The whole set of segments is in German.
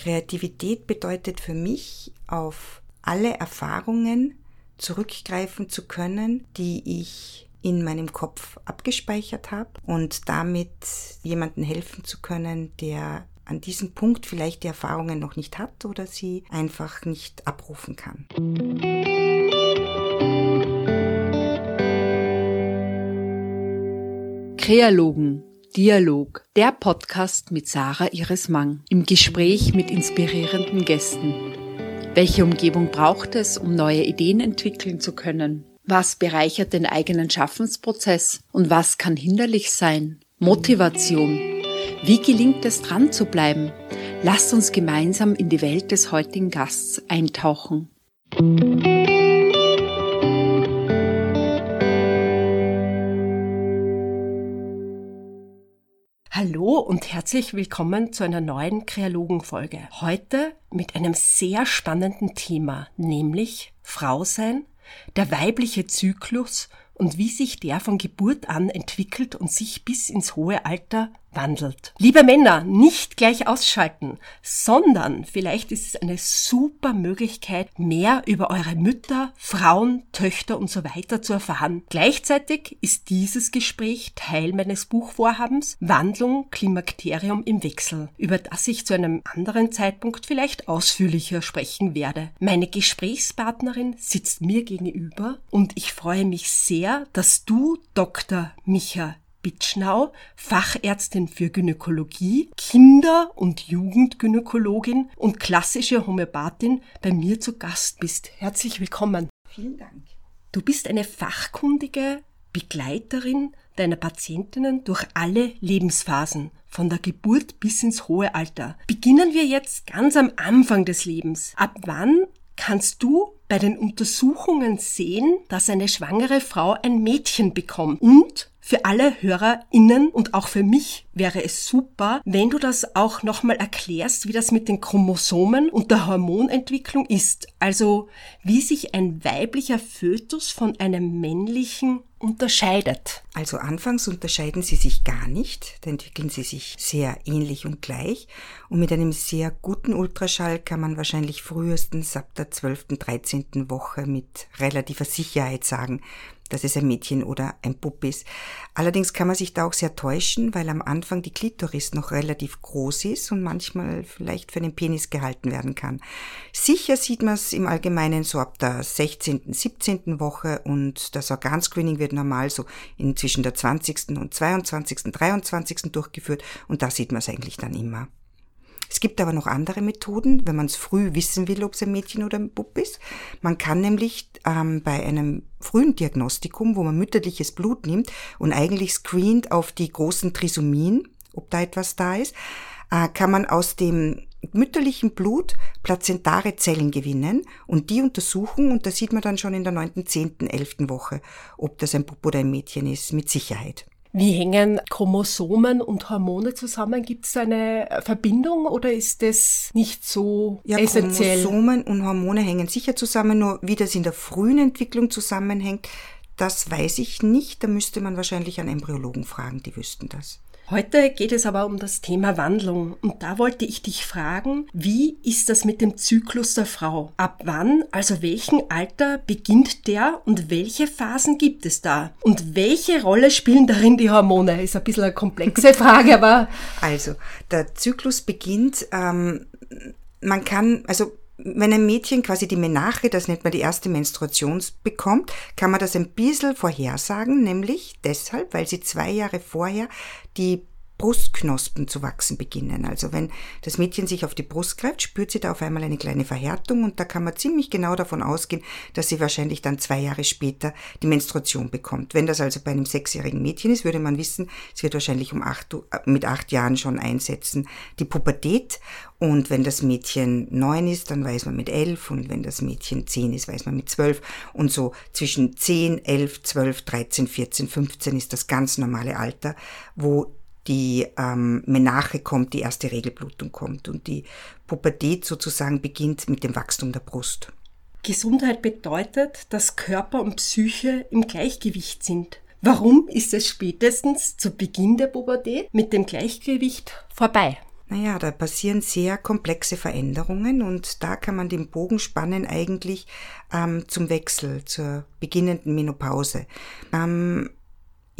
Kreativität bedeutet für mich, auf alle Erfahrungen zurückgreifen zu können, die ich in meinem Kopf abgespeichert habe und damit jemanden helfen zu können, der an diesem Punkt vielleicht die Erfahrungen noch nicht hat oder sie einfach nicht abrufen kann. Kreologen Dialog, der Podcast mit Sarah Iris Mang im Gespräch mit inspirierenden Gästen. Welche Umgebung braucht es, um neue Ideen entwickeln zu können? Was bereichert den eigenen Schaffensprozess und was kann hinderlich sein? Motivation. Wie gelingt es dran zu bleiben? Lasst uns gemeinsam in die Welt des heutigen Gasts eintauchen. Herzlich willkommen zu einer neuen Kreologen-Folge. Heute mit einem sehr spannenden Thema, nämlich Frau sein, der weibliche Zyklus und wie sich der von Geburt an entwickelt und sich bis ins hohe Alter wandelt. Liebe Männer, nicht gleich ausschalten, sondern vielleicht ist es eine super Möglichkeit, mehr über eure Mütter, Frauen, Töchter und so weiter zu erfahren. Gleichzeitig ist dieses Gespräch Teil meines Buchvorhabens Wandlung Klimakterium im Wechsel, über das ich zu einem anderen Zeitpunkt vielleicht ausführlicher sprechen werde. Meine Gesprächspartnerin sitzt mir gegenüber und ich freue mich sehr, dass du, Dr. Micha Bitschnau, Fachärztin für Gynäkologie, Kinder- und Jugendgynäkologin und klassische Homöopathin, bei mir zu Gast bist. Herzlich willkommen. Vielen Dank. Du bist eine fachkundige Begleiterin deiner Patientinnen durch alle Lebensphasen, von der Geburt bis ins hohe Alter. Beginnen wir jetzt ganz am Anfang des Lebens. Ab wann kannst du bei den Untersuchungen sehen, dass eine schwangere Frau ein Mädchen bekommt und für alle HörerInnen und auch für mich wäre es super, wenn du das auch nochmal erklärst, wie das mit den Chromosomen und der Hormonentwicklung ist. Also, wie sich ein weiblicher Fötus von einem männlichen unterscheidet. Also anfangs unterscheiden sie sich gar nicht, da entwickeln sie sich sehr ähnlich und gleich. Und mit einem sehr guten Ultraschall kann man wahrscheinlich frühestens ab der 12., 13. Woche mit relativer Sicherheit sagen, dass es ein Mädchen oder ein Bub ist. Allerdings kann man sich da auch sehr täuschen, weil am Anfang die Klitoris noch relativ groß ist und manchmal vielleicht für den Penis gehalten werden kann. Sicher sieht man es im Allgemeinen so ab der 16., 17. Woche und das Organscreening wird normal so in zwischen der 20. und 22., 23. durchgeführt und da sieht man es eigentlich dann immer. Es gibt aber noch andere Methoden, wenn man es früh wissen will, ob es ein Mädchen oder ein Bub ist. Man kann nämlich ähm, bei einem frühen Diagnostikum, wo man mütterliches Blut nimmt und eigentlich screent auf die großen Trisomien, ob da etwas da ist, äh, kann man aus dem mütterlichen Blut plazentare Zellen gewinnen und die untersuchen und da sieht man dann schon in der neunten, zehnten, elften Woche, ob das ein Bub oder ein Mädchen ist, mit Sicherheit. Wie hängen Chromosomen und Hormone zusammen? Gibt es eine Verbindung oder ist das nicht so ja, essentiell? Chromosomen und Hormone hängen sicher zusammen, nur wie das in der frühen Entwicklung zusammenhängt, das weiß ich nicht. Da müsste man wahrscheinlich einen Embryologen fragen, die wüssten das. Heute geht es aber um das Thema Wandlung und da wollte ich dich fragen, wie ist das mit dem Zyklus der Frau? Ab wann, also welchem Alter beginnt der und welche Phasen gibt es da? Und welche Rolle spielen darin die Hormone? Ist ein bisschen eine komplexe Frage, aber... Also, der Zyklus beginnt, ähm, man kann, also wenn ein Mädchen quasi die Menache, das nennt man die erste Menstruation, bekommt, kann man das ein bisschen vorhersagen, nämlich deshalb, weil sie zwei Jahre vorher die Brustknospen zu wachsen beginnen. Also wenn das Mädchen sich auf die Brust greift, spürt sie da auf einmal eine kleine Verhärtung und da kann man ziemlich genau davon ausgehen, dass sie wahrscheinlich dann zwei Jahre später die Menstruation bekommt. Wenn das also bei einem sechsjährigen Mädchen ist, würde man wissen, es wird wahrscheinlich um acht, mit acht Jahren schon einsetzen, die Pubertät. Und wenn das Mädchen neun ist, dann weiß man mit elf und wenn das Mädchen zehn ist, weiß man mit zwölf. Und so zwischen zehn, elf, zwölf, dreizehn, vierzehn, fünfzehn ist das ganz normale Alter, wo die ähm, Menache kommt, die erste Regelblutung kommt und die Pubertät sozusagen beginnt mit dem Wachstum der Brust. Gesundheit bedeutet, dass Körper und Psyche im Gleichgewicht sind. Warum ist es spätestens zu Beginn der Pubertät mit dem Gleichgewicht vorbei? Naja, da passieren sehr komplexe Veränderungen und da kann man den Bogen spannen eigentlich ähm, zum Wechsel, zur beginnenden Menopause. Ähm,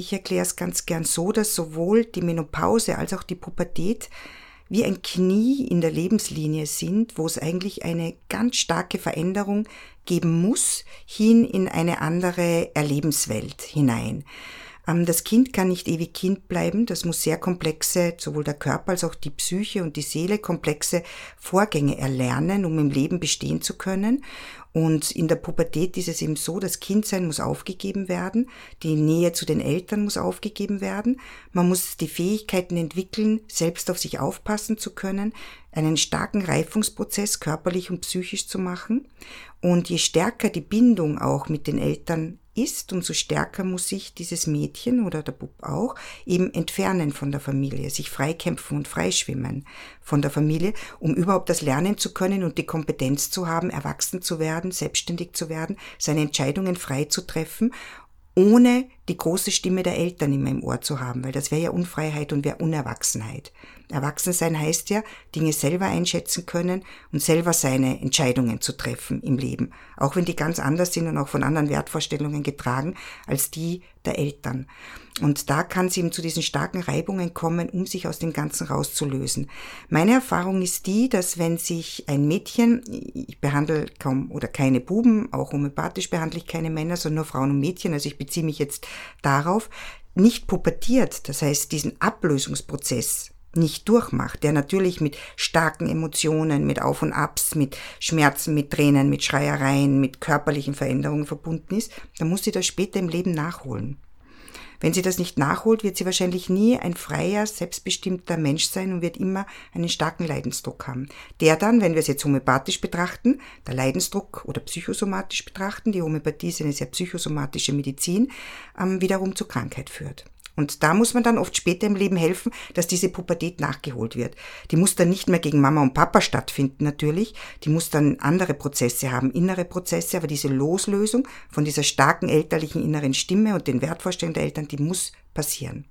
ich erkläre es ganz gern so, dass sowohl die Menopause als auch die Pubertät wie ein Knie in der Lebenslinie sind, wo es eigentlich eine ganz starke Veränderung geben muss, hin in eine andere Erlebenswelt hinein. Ähm, das Kind kann nicht ewig Kind bleiben, das muss sehr komplexe, sowohl der Körper als auch die Psyche und die Seele, komplexe Vorgänge erlernen, um im Leben bestehen zu können. Und in der Pubertät ist es eben so, das Kindsein muss aufgegeben werden, die Nähe zu den Eltern muss aufgegeben werden, man muss die Fähigkeiten entwickeln, selbst auf sich aufpassen zu können, einen starken Reifungsprozess körperlich und psychisch zu machen. Und je stärker die Bindung auch mit den Eltern ist, umso stärker muss sich dieses Mädchen oder der Bub auch eben entfernen von der Familie, sich freikämpfen und freischwimmen von der Familie, um überhaupt das lernen zu können und die Kompetenz zu haben, erwachsen zu werden, selbstständig zu werden, seine Entscheidungen frei zu treffen ohne die große Stimme der Eltern in meinem Ohr zu haben, weil das wäre ja Unfreiheit und wäre Unerwachsenheit. Erwachsensein heißt ja, Dinge selber einschätzen können und selber seine Entscheidungen zu treffen im Leben, auch wenn die ganz anders sind und auch von anderen Wertvorstellungen getragen als die der Eltern. Und da kann es eben zu diesen starken Reibungen kommen, um sich aus dem Ganzen rauszulösen. Meine Erfahrung ist die, dass wenn sich ein Mädchen, ich behandle kaum oder keine Buben, auch homöopathisch behandle ich keine Männer, sondern nur Frauen und Mädchen, also ich beziehe mich jetzt darauf, nicht pubertiert, das heißt diesen Ablösungsprozess nicht durchmacht, der natürlich mit starken Emotionen, mit Auf und Abs, mit Schmerzen, mit Tränen, mit Schreiereien, mit körperlichen Veränderungen verbunden ist, dann muss sie das später im Leben nachholen. Wenn sie das nicht nachholt, wird sie wahrscheinlich nie ein freier, selbstbestimmter Mensch sein und wird immer einen starken Leidensdruck haben. Der dann, wenn wir es jetzt homöopathisch betrachten, der Leidensdruck oder psychosomatisch betrachten, die Homöopathie ist eine sehr psychosomatische Medizin, ähm, wiederum zur Krankheit führt. Und da muss man dann oft später im Leben helfen, dass diese Pubertät nachgeholt wird. Die muss dann nicht mehr gegen Mama und Papa stattfinden natürlich, die muss dann andere Prozesse haben, innere Prozesse, aber diese Loslösung von dieser starken elterlichen inneren Stimme und den Wertvorstellungen der Eltern, die muss passieren.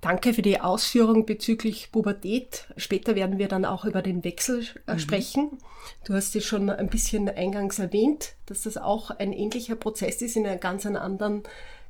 Danke für die Ausführung bezüglich Pubertät. Später werden wir dann auch über den Wechsel äh, mhm. sprechen. Du hast es schon ein bisschen eingangs erwähnt, dass das auch ein ähnlicher Prozess ist in einer ganz anderen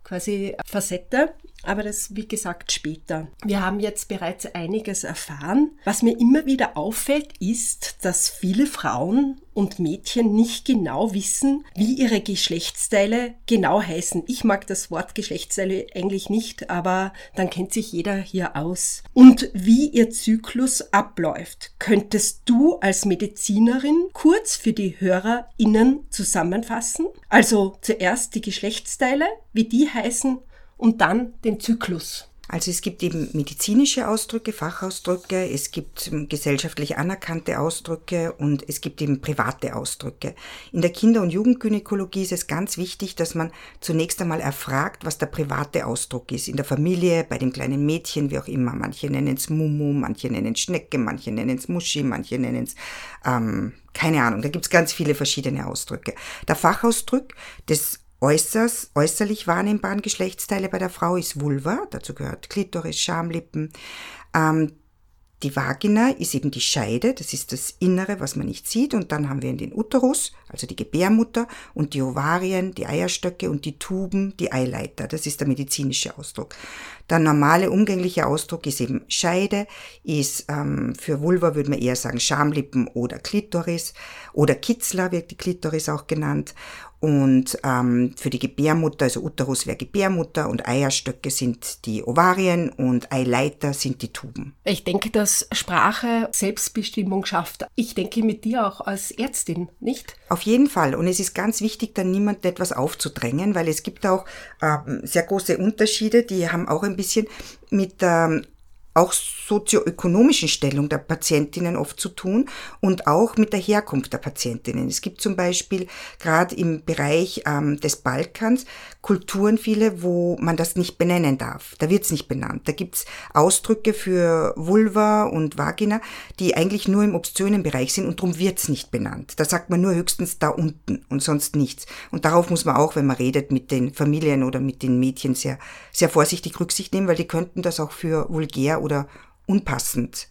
quasi Facette. Aber das, wie gesagt, später. Wir haben jetzt bereits einiges erfahren. Was mir immer wieder auffällt, ist, dass viele Frauen und Mädchen nicht genau wissen, wie ihre Geschlechtsteile genau heißen. Ich mag das Wort Geschlechtsteile eigentlich nicht, aber dann kennt sich jeder hier aus. Und wie ihr Zyklus abläuft, könntest du als Medizinerin kurz für die HörerInnen zusammenfassen? Also zuerst die Geschlechtsteile, wie die heißen und dann den Zyklus. Also es gibt eben medizinische Ausdrücke, Fachausdrücke, es gibt ähm, gesellschaftlich anerkannte Ausdrücke und es gibt eben private Ausdrücke. In der Kinder- und Jugendgynäkologie ist es ganz wichtig, dass man zunächst einmal erfragt, was der private Ausdruck ist. In der Familie, bei dem kleinen Mädchen, wie auch immer. Manche nennen es Mumu, manche nennen es Schnecke, manche nennen es Muschi, manche nennen es ähm, keine Ahnung, da gibt's ganz viele verschiedene Ausdrücke. Der Fachausdruck des Äußers, äußerlich wahrnehmbaren Geschlechtsteile bei der Frau ist Vulva, dazu gehört Klitoris, Schamlippen. Ähm, die Vagina ist eben die Scheide, das ist das Innere, was man nicht sieht. Und dann haben wir den Uterus, also die Gebärmutter, und die Ovarien, die Eierstöcke und die Tuben, die Eileiter. Das ist der medizinische Ausdruck. Der normale umgängliche Ausdruck ist eben Scheide, ist ähm, für Vulva würde man eher sagen Schamlippen oder Klitoris oder Kitzler wird die Klitoris auch genannt. Und ähm, für die Gebärmutter, also Uterus wäre Gebärmutter und Eierstöcke sind die Ovarien und Eileiter sind die Tuben. Ich denke, dass Sprache Selbstbestimmung schafft. Ich denke mit dir auch als Ärztin, nicht? Auf jeden Fall. Und es ist ganz wichtig, dann niemandem etwas aufzudrängen, weil es gibt auch ähm, sehr große Unterschiede, die haben auch ein bisschen mit ähm, auch sozioökonomischen Stellung der Patientinnen oft zu tun und auch mit der Herkunft der Patientinnen. Es gibt zum Beispiel gerade im Bereich ähm, des Balkans Kulturen viele, wo man das nicht benennen darf. Da wird es nicht benannt. Da gibt's Ausdrücke für Vulva und Vagina, die eigentlich nur im obszönen Bereich sind und darum wird's nicht benannt. Da sagt man nur höchstens da unten und sonst nichts. Und darauf muss man auch, wenn man redet mit den Familien oder mit den Mädchen, sehr, sehr vorsichtig Rücksicht nehmen, weil die könnten das auch für vulgär oder unpassend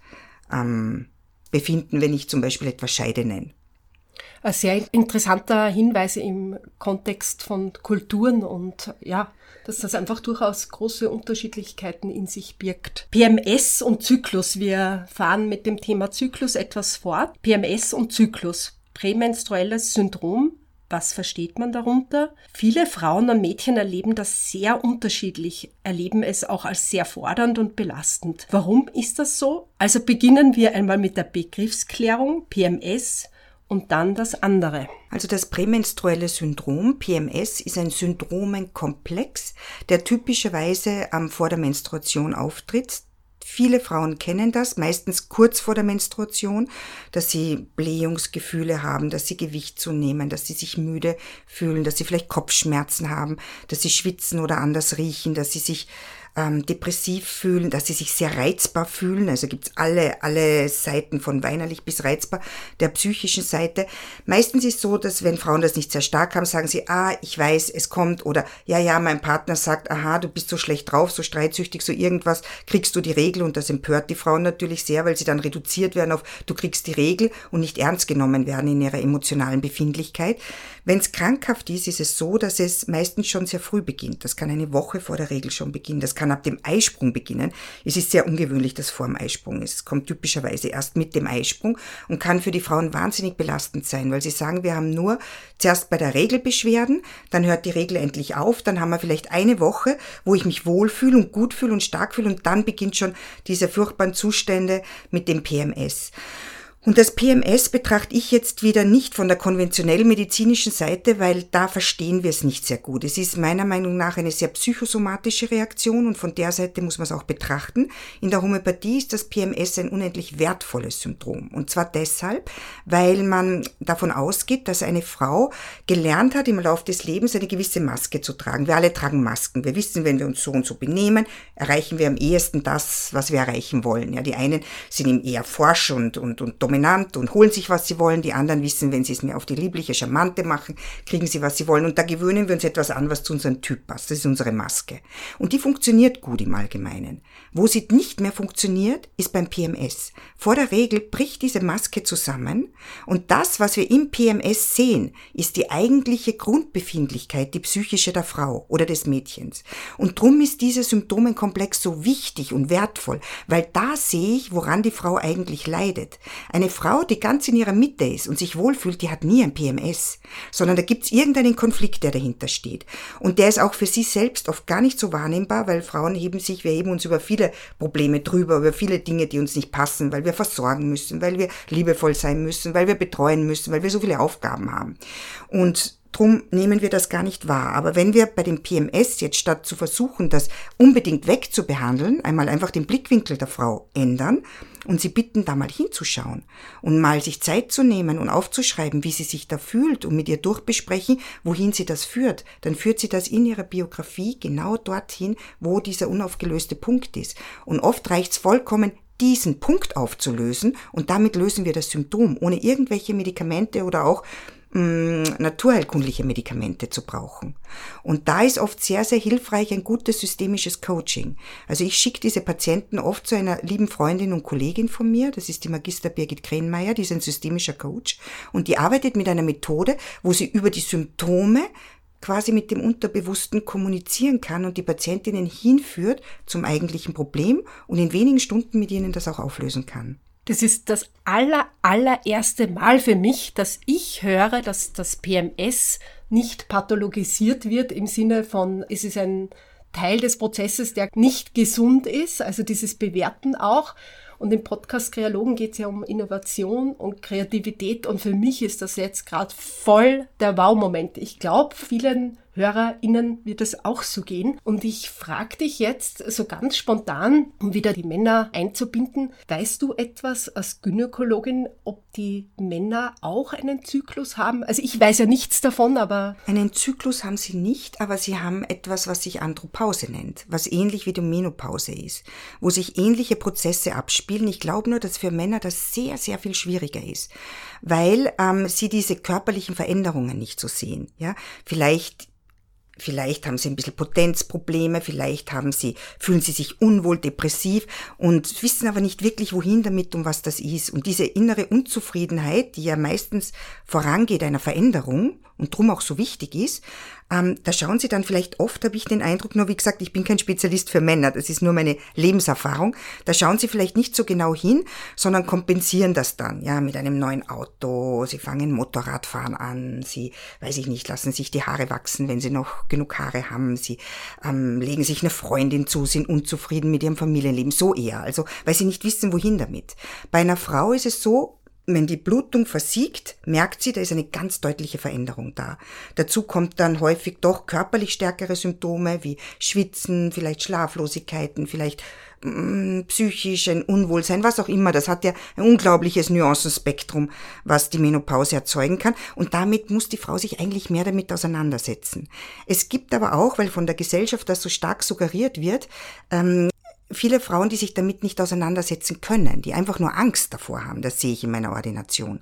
ähm, befinden, wenn ich zum Beispiel etwas Scheide nenne. Ein sehr interessanter Hinweis im Kontext von Kulturen und ja, dass das einfach durchaus große Unterschiedlichkeiten in sich birgt. PMS und Zyklus. Wir fahren mit dem Thema Zyklus etwas fort. PMS und Zyklus. Prämenstruelles Syndrom. Was versteht man darunter? Viele Frauen und Mädchen erleben das sehr unterschiedlich, erleben es auch als sehr fordernd und belastend. Warum ist das so? Also beginnen wir einmal mit der Begriffsklärung PMS und dann das andere. Also das prämenstruelle Syndrom, PMS, ist ein Syndromenkomplex, der typischerweise vor der Menstruation auftritt. Viele Frauen kennen das, meistens kurz vor der Menstruation, dass sie Blähungsgefühle haben, dass sie Gewicht zunehmen, dass sie sich müde fühlen, dass sie vielleicht Kopfschmerzen haben, dass sie schwitzen oder anders riechen, dass sie sich ähm, depressiv fühlen, dass sie sich sehr reizbar fühlen. Also gibt's alle, alle Seiten von weinerlich bis reizbar der psychischen Seite. Meistens ist so, dass wenn Frauen das nicht sehr stark haben, sagen sie, ah, ich weiß, es kommt oder ja, ja, mein Partner sagt, aha, du bist so schlecht drauf, so streitsüchtig, so irgendwas, kriegst du die Regel und das empört die Frauen natürlich sehr, weil sie dann reduziert werden auf, du kriegst die Regel und nicht ernst genommen werden in ihrer emotionalen Befindlichkeit. Wenn es krankhaft ist, ist es so, dass es meistens schon sehr früh beginnt. Das kann eine Woche vor der Regel schon beginnen. Das kann ab dem Eisprung beginnen. Es ist sehr ungewöhnlich, dass vor dem Eisprung ist. Es kommt typischerweise erst mit dem Eisprung und kann für die Frauen wahnsinnig belastend sein, weil sie sagen, wir haben nur zuerst bei der Regel Beschwerden, dann hört die Regel endlich auf, dann haben wir vielleicht eine Woche, wo ich mich wohlfühle und gut fühle und stark fühle und dann beginnt schon diese furchtbaren Zustände mit dem PMS. Und das PMS betrachte ich jetzt wieder nicht von der konventionell medizinischen Seite, weil da verstehen wir es nicht sehr gut. Es ist meiner Meinung nach eine sehr psychosomatische Reaktion und von der Seite muss man es auch betrachten. In der Homöopathie ist das PMS ein unendlich wertvolles Syndrom. Und zwar deshalb, weil man davon ausgeht, dass eine Frau gelernt hat, im Laufe des Lebens eine gewisse Maske zu tragen. Wir alle tragen Masken. Wir wissen, wenn wir uns so und so benehmen, erreichen wir am ehesten das, was wir erreichen wollen. Ja, die einen sind eben eher forsch und, und, und dominant und holen sich, was sie wollen. Die anderen wissen, wenn sie es mir auf die liebliche, charmante machen, kriegen sie, was sie wollen. Und da gewöhnen wir uns etwas an, was zu unserem Typ passt. Das ist unsere Maske. Und die funktioniert gut im Allgemeinen. Wo sie nicht mehr funktioniert, ist beim PMS. Vor der Regel bricht diese Maske zusammen und das, was wir im PMS sehen, ist die eigentliche Grundbefindlichkeit, die psychische der Frau oder des Mädchens. Und drum ist dieser Symptomenkomplex so wichtig und wertvoll, weil da sehe ich, woran die Frau eigentlich leidet. Eine Frau, die ganz in ihrer Mitte ist und sich wohlfühlt, die hat nie ein PMS, sondern da gibt's irgendeinen Konflikt, der dahinter steht. Und der ist auch für sie selbst oft gar nicht so wahrnehmbar, weil Frauen heben sich, wir heben uns über viele Probleme drüber, über viele Dinge, die uns nicht passen, weil wir versorgen müssen, weil wir liebevoll sein müssen, weil wir betreuen müssen, weil wir so viele Aufgaben haben. Und Drum nehmen wir das gar nicht wahr. Aber wenn wir bei dem PMS jetzt statt zu versuchen, das unbedingt wegzubehandeln, einmal einfach den Blickwinkel der Frau ändern und sie bitten, da mal hinzuschauen und mal sich Zeit zu nehmen und aufzuschreiben, wie sie sich da fühlt und mit ihr durchbesprechen, wohin sie das führt, dann führt sie das in ihrer Biografie genau dorthin, wo dieser unaufgelöste Punkt ist. Und oft reicht's vollkommen, diesen Punkt aufzulösen und damit lösen wir das Symptom, ohne irgendwelche Medikamente oder auch mh, naturheilkundliche Medikamente zu brauchen. Und da ist oft sehr, sehr hilfreich ein gutes systemisches Coaching. Also ich schicke diese Patienten oft zu einer lieben Freundin und Kollegin von mir, das ist die Magister Birgit Krenmeier, die ist ein systemischer Coach und die arbeitet mit einer Methode, wo sie über die Symptome quasi mit dem Unterbewussten kommunizieren kann und die Patientinnen hinführt zum eigentlichen Problem und in wenigen Stunden mit ihnen das auch auflösen kann. Das ist das aller, allererste Mal für mich, dass ich höre, dass das PMS nicht pathologisiert wird im Sinne von, es ist ein Teil des Prozesses, der nicht gesund ist, also dieses Bewerten auch. Und im Podcast Kreologen geht es ja um Innovation und Kreativität und für mich ist das jetzt gerade voll der Wow-Moment. Ich glaube, vielen HörerInnen wird es auch so gehen. Und ich frage dich jetzt so ganz spontan, um wieder die Männer einzubinden, weißt du etwas als Gynäkologin, ob die Männer auch einen Zyklus haben? Also ich weiß ja nichts davon, aber... Einen Zyklus haben sie nicht, aber sie haben etwas, was sich Andropause nennt, was ähnlich wie die Menopause ist, wo sich ähnliche Prozesse abspielen. Ich glaube nur, dass für Männer das sehr, sehr viel schwieriger ist, weil ähm, sie diese körperlichen Veränderungen nicht so sehen. Ja, vielleicht Vielleicht haben sie ein bisschen Potenzprobleme, vielleicht haben sie, fühlen sie sich unwohl, depressiv und wissen aber nicht wirklich, wohin damit und was das ist. Und diese innere Unzufriedenheit, die ja meistens vorangeht einer Veränderung und drum auch so wichtig ist, ähm, da schauen Sie dann vielleicht oft, habe ich den Eindruck, nur wie gesagt, ich bin kein Spezialist für Männer, das ist nur meine Lebenserfahrung, da schauen Sie vielleicht nicht so genau hin, sondern kompensieren das dann, ja, mit einem neuen Auto, Sie fangen Motorradfahren an, Sie, weiß ich nicht, lassen sich die Haare wachsen, wenn Sie noch genug Haare haben, Sie ähm, legen sich eine Freundin zu, sind unzufrieden mit Ihrem Familienleben, so eher, also weil Sie nicht wissen, wohin damit. Bei einer Frau ist es so, wenn die Blutung versiegt, merkt sie, da ist eine ganz deutliche Veränderung da. Dazu kommt dann häufig doch körperlich stärkere Symptome wie Schwitzen, vielleicht Schlaflosigkeiten, vielleicht mm, psychisch ein Unwohlsein, was auch immer. Das hat ja ein unglaubliches Nuancenspektrum, was die Menopause erzeugen kann. Und damit muss die Frau sich eigentlich mehr damit auseinandersetzen. Es gibt aber auch, weil von der Gesellschaft das so stark suggeriert wird, ähm, viele Frauen, die sich damit nicht auseinandersetzen können, die einfach nur Angst davor haben, das sehe ich in meiner Ordination.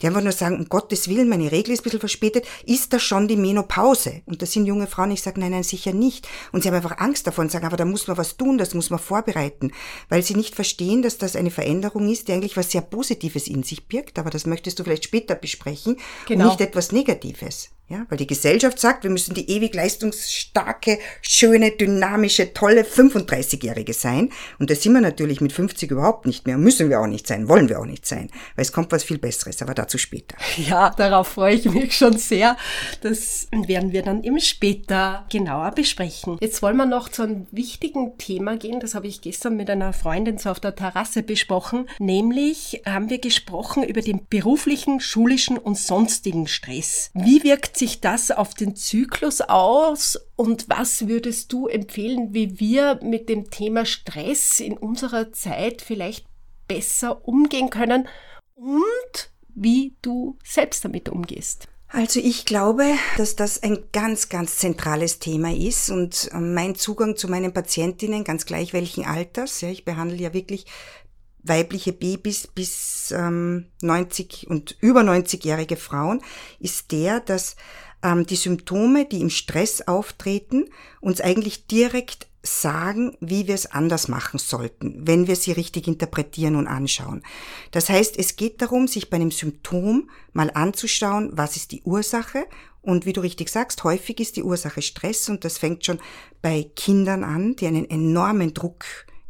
Die einfach nur sagen, um Gottes Willen, meine Regel ist ein bisschen verspätet, ist das schon die Menopause? Und das sind junge Frauen, ich sage, nein, nein, sicher nicht. Und sie haben einfach Angst davor und sagen, aber da muss man was tun, das muss man vorbereiten, weil sie nicht verstehen, dass das eine Veränderung ist, die eigentlich was sehr Positives in sich birgt, aber das möchtest du vielleicht später besprechen genau. und nicht etwas Negatives. Ja, weil die Gesellschaft sagt, wir müssen die ewig leistungsstarke, schöne, dynamische, tolle 35-Jährige sein. Und das sind wir natürlich mit 50 überhaupt nicht mehr. Müssen wir auch nicht sein, wollen wir auch nicht sein. Weil es kommt was viel Besseres, aber dazu später. Ja, darauf freue ich mich schon sehr. Das werden wir dann eben später genauer besprechen. Jetzt wollen wir noch zu einem wichtigen Thema gehen. Das habe ich gestern mit einer Freundin so auf der Terrasse besprochen. Nämlich haben wir gesprochen über den beruflichen, schulischen und sonstigen Stress. Wie wirkt sich das auf den Zyklus aus und was würdest du empfehlen, wie wir mit dem Thema Stress in unserer Zeit vielleicht besser umgehen können und wie du selbst damit umgehst? Also ich glaube, dass das ein ganz, ganz zentrales Thema ist und mein Zugang zu meinen Patientinnen, ganz gleich welchen Alters, ja, ich behandle ja wirklich weibliche Babys bis ähm, 90 und über 90-jährige Frauen, ist der, dass ähm, die Symptome, die im Stress auftreten, uns eigentlich direkt sagen, wie wir es anders machen sollten, wenn wir sie richtig interpretieren und anschauen. Das heißt, es geht darum, sich bei einem Symptom mal anzuschauen, was ist die Ursache und wie du richtig sagst, häufig ist die Ursache Stress und das fängt schon bei Kindern an, die einen enormen Druck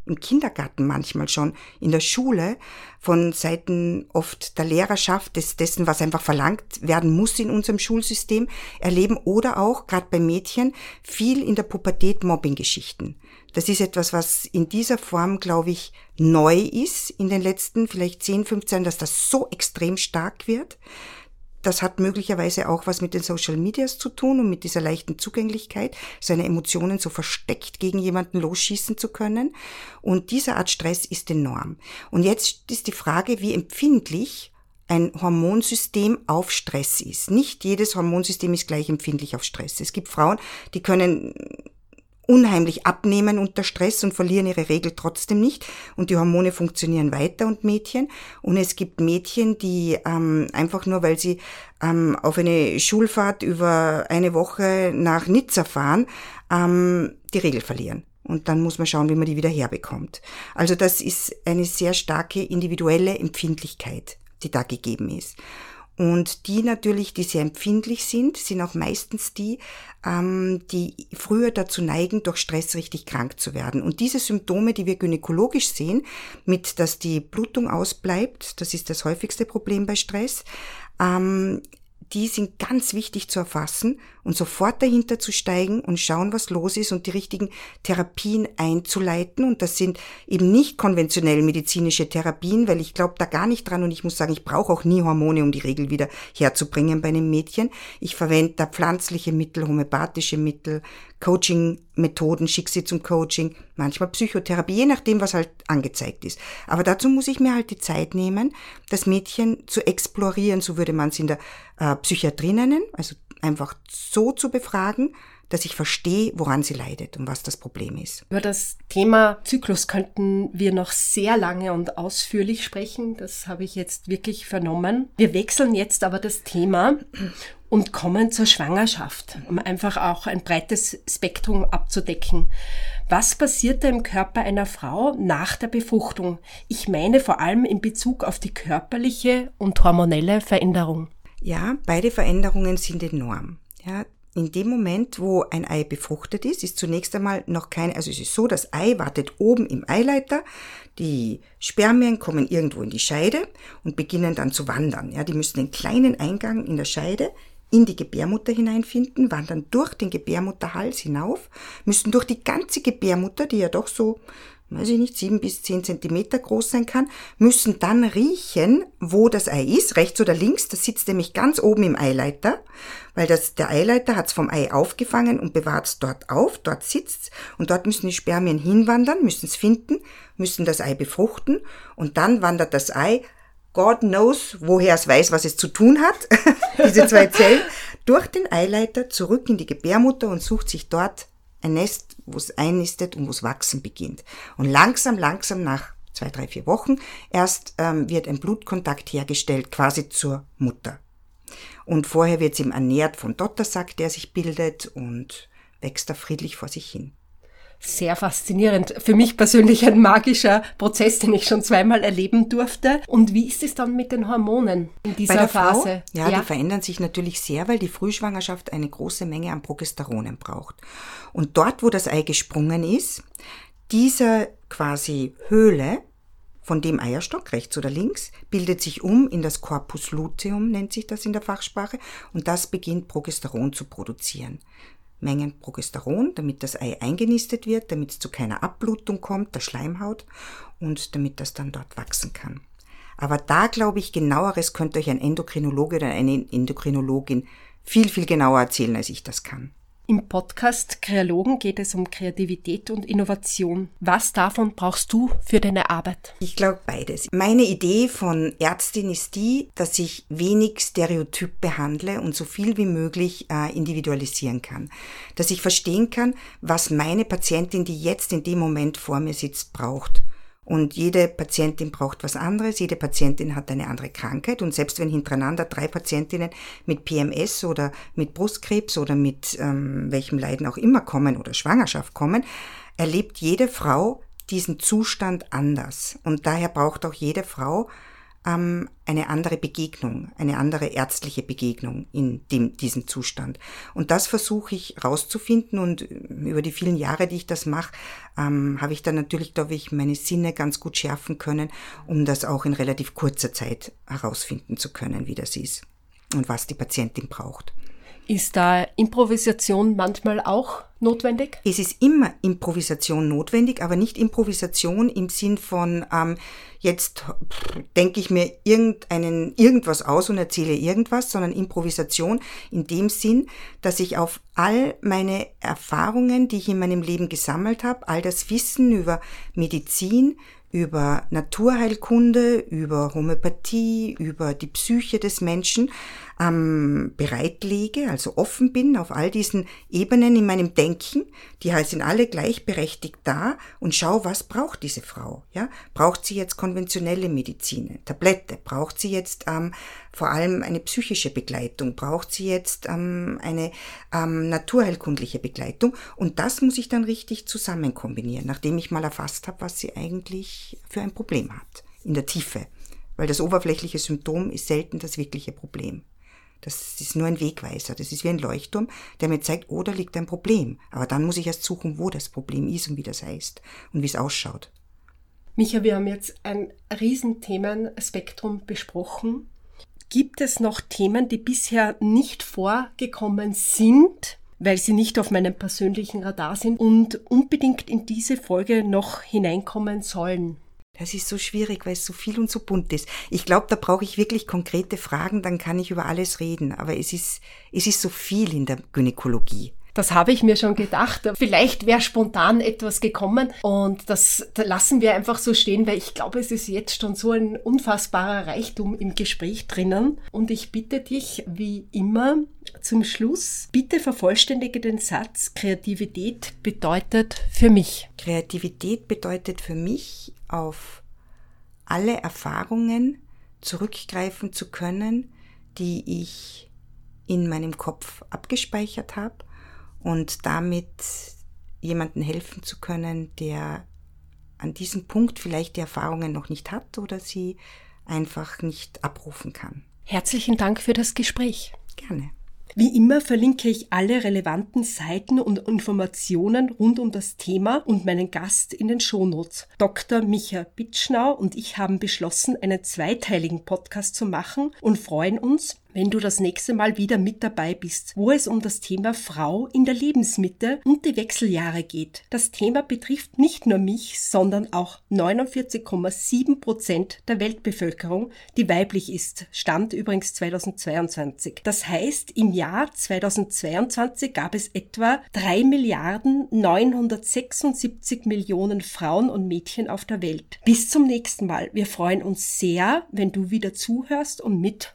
im Kindergarten manchmal schon, in der Schule, von Seiten oft der Lehrerschaft, des, dessen, was einfach verlangt werden muss in unserem Schulsystem, erleben oder auch, gerade bei Mädchen, viel in der Pubertät Mobbing-Geschichten. Das ist etwas, was in dieser Form, glaube ich, neu ist in den letzten vielleicht 10, 15 Jahren, dass das so extrem stark wird. Das hat möglicherweise auch was mit den Social Medias zu tun und mit dieser leichten Zugänglichkeit, seine Emotionen so versteckt gegen jemanden losschießen zu können. Und diese Art Stress ist enorm. Und jetzt ist die Frage, wie empfindlich ein Hormonsystem auf Stress ist. Nicht jedes Hormonsystem ist gleich empfindlich auf Stress. Es gibt Frauen, die können unheimlich abnehmen unter Stress und verlieren ihre Regel trotzdem nicht und die Hormone funktionieren weiter und Mädchen. Und es gibt Mädchen, die ähm, einfach nur, weil sie ähm, auf eine Schulfahrt über eine Woche nach Nizza fahren, ähm, die Regel verlieren. Und dann muss man schauen, wie man die wieder herbekommt. Also das ist eine sehr starke individuelle Empfindlichkeit, die da gegeben ist. Und die natürlich, die sehr empfindlich sind, sind auch meistens die, ähm, die früher dazu neigen, durch Stress richtig krank zu werden. Und diese Symptome, die wir gynäkologisch sehen, mit dass die Blutung ausbleibt, das ist das häufigste Problem bei Stress, ähm, die sind ganz wichtig zu erfassen und sofort dahinter zu steigen und schauen, was los ist und die richtigen Therapien einzuleiten. Und das sind eben nicht konventionell medizinische Therapien, weil ich glaube da gar nicht dran und ich muss sagen, ich brauche auch nie Hormone, um die Regel wieder herzubringen bei einem Mädchen. Ich verwende da pflanzliche Mittel, homöopathische Mittel, Coaching-Methoden, schicke sie zum Coaching, manchmal Psychotherapie, je nachdem, was halt angezeigt ist. Aber dazu muss ich mir halt die Zeit nehmen, das Mädchen zu explorieren, so würde man es in der äh, Psychiatrie nennen, also einfach so zu befragen, dass ich verstehe, woran sie leidet und was das Problem ist. Über das Thema Zyklus könnten wir noch sehr lange und ausführlich sprechen. Das habe ich jetzt wirklich vernommen. Wir wechseln jetzt aber das Thema und kommen zur Schwangerschaft, um einfach auch ein breites Spektrum abzudecken. Was passiert da im Körper einer Frau nach der Befruchtung? Ich meine vor allem in Bezug auf die körperliche und hormonelle Veränderung. Ja, beide Veränderungen sind enorm. Ja, in dem Moment, wo ein Ei befruchtet ist, ist zunächst einmal noch kein, also es ist so, das Ei wartet oben im Eileiter, die Spermien kommen irgendwo in die Scheide und beginnen dann zu wandern. Ja, die müssen den kleinen Eingang in der Scheide in die Gebärmutter hineinfinden, wandern durch den Gebärmutterhals hinauf, müssen durch die ganze Gebärmutter, die ja doch so, weiß ich nicht, sieben bis zehn Zentimeter groß sein kann, müssen dann riechen, wo das Ei ist, rechts oder links, das sitzt nämlich ganz oben im Eileiter, weil das, der Eileiter hat's vom Ei aufgefangen und bewahrt's dort auf, dort sitzt's und dort müssen die Spermien hinwandern, müssen es finden, müssen das Ei befruchten und dann wandert das Ei God knows, woher es weiß, was es zu tun hat, diese zwei Zellen, durch den Eileiter zurück in die Gebärmutter und sucht sich dort ein Nest, wo es einnistet und wo es wachsen beginnt. Und langsam, langsam nach zwei, drei, vier Wochen erst ähm, wird ein Blutkontakt hergestellt, quasi zur Mutter. Und vorher wird sie ihm ernährt vom Dottersack, der sich bildet und wächst da friedlich vor sich hin sehr faszinierend. Für mich persönlich ein magischer Prozess, den ich schon zweimal erleben durfte. Und wie ist es dann mit den Hormonen in dieser Bei der Phase? Frau, ja, ja, die verändern sich natürlich sehr, weil die Frühschwangerschaft eine große Menge an Progesteronen braucht. Und dort, wo das Ei gesprungen ist, diese quasi Höhle von dem Eierstock, rechts oder links, bildet sich um in das Corpus luteum, nennt sich das in der Fachsprache, und das beginnt Progesteron zu produzieren. Mengen Progesteron, damit das Ei eingenistet wird, damit es zu keiner Abblutung kommt, der Schleimhaut und damit das dann dort wachsen kann. Aber da glaube ich, genaueres könnte euch ein Endokrinologe oder eine Endokrinologin viel, viel genauer erzählen, als ich das kann. Im Podcast Kreologen geht es um Kreativität und Innovation. Was davon brauchst du für deine Arbeit? Ich glaube beides. Meine Idee von Ärztin ist die, dass ich wenig stereotyp behandle und so viel wie möglich äh, individualisieren kann. Dass ich verstehen kann, was meine Patientin, die jetzt in dem Moment vor mir sitzt, braucht. Und jede Patientin braucht was anderes, jede Patientin hat eine andere Krankheit und selbst wenn hintereinander drei Patientinnen mit PMS oder mit Brustkrebs oder mit ähm, welchem Leiden auch immer kommen oder Schwangerschaft kommen, erlebt jede Frau diesen Zustand anders. Und daher braucht auch jede Frau ähm, eine andere Begegnung, eine andere ärztliche Begegnung in dem, diesem Zustand. Und das versuche ich rauszufinden und über die vielen Jahre, die ich das mache, ähm, habe ich dann natürlich, glaube ich, meine Sinne ganz gut schärfen können, um das auch in relativ kurzer Zeit herausfinden zu können, wie das ist und was die Patientin braucht. Ist da Improvisation manchmal auch notwendig? Es ist immer Improvisation notwendig, aber nicht Improvisation im Sinn von ähm, jetzt denke ich mir irgendeinen irgendwas aus und erzähle irgendwas, sondern Improvisation in dem Sinn, dass ich auf all meine Erfahrungen, die ich in meinem Leben gesammelt habe, all das Wissen über Medizin, über Naturheilkunde, über Homöopathie, über die Psyche des Menschen ähm, bereitlege, also offen bin auf all diesen Ebenen in meinem Denken, die halt sind alle gleichberechtigt da und schau, was braucht diese Frau? Ja, braucht sie jetzt konventionelle Medizin, Tablette? Braucht sie jetzt ähm, vor allem eine psychische Begleitung? Braucht sie jetzt ähm, eine ähm, naturheilkundliche Begleitung? Und das muss ich dann richtig zusammen kombinieren, nachdem ich mal erfasst habe, was sie eigentlich für ein Problem hat in der Tiefe. Weil das oberflächliche Symptom ist selten das wirkliche Problem. Das ist nur ein Wegweiser. Das ist wie ein Leuchtturm, der mir zeigt, oh, da liegt ein Problem. Aber dann muss ich erst suchen, wo das Problem ist und wie das heißt und wie es ausschaut. Micha, wir haben jetzt ein Riesenthemenspektrum besprochen. Gibt es noch Themen, die bisher nicht vorgekommen sind, weil sie nicht auf meinem persönlichen Radar sind und unbedingt in diese Folge noch hineinkommen sollen? Das ist so schwierig, weil es so viel und so bunt ist. Ich glaube, da brauche ich wirklich konkrete Fragen, dann kann ich über alles reden. Aber es ist, es ist so viel in der Gynäkologie. Das habe ich mir schon gedacht. Vielleicht wäre spontan etwas gekommen und das, das lassen wir einfach so stehen, weil ich glaube, es ist jetzt schon so ein unfassbarer Reichtum im Gespräch drinnen. Und ich bitte dich, wie immer, zum Schluss, bitte vervollständige den Satz, Kreativität bedeutet für mich. Kreativität bedeutet für mich, auf alle Erfahrungen zurückgreifen zu können, die ich in meinem Kopf abgespeichert habe und damit jemanden helfen zu können, der an diesem Punkt vielleicht die Erfahrungen noch nicht hat oder sie einfach nicht abrufen kann. Herzlichen Dank für das Gespräch. Gerne. Wie immer verlinke ich alle relevanten Seiten und Informationen rund um das Thema und meinen Gast in den Shownotes. Dr. Micha Bitschnau und ich haben beschlossen, einen zweiteiligen Podcast zu machen und freuen uns, wenn du das nächste Mal wieder mit dabei bist, wo es um das Thema Frau in der Lebensmitte und die Wechseljahre geht. Das Thema betrifft nicht nur mich, sondern auch 49,7 Prozent der Weltbevölkerung, die weiblich ist. Stand übrigens 2022. Das heißt, im Jahr 2022 gab es etwa 3 Milliarden 976 Millionen Frauen und Mädchen auf der Welt. Bis zum nächsten Mal. Wir freuen uns sehr, wenn du wieder zuhörst und mit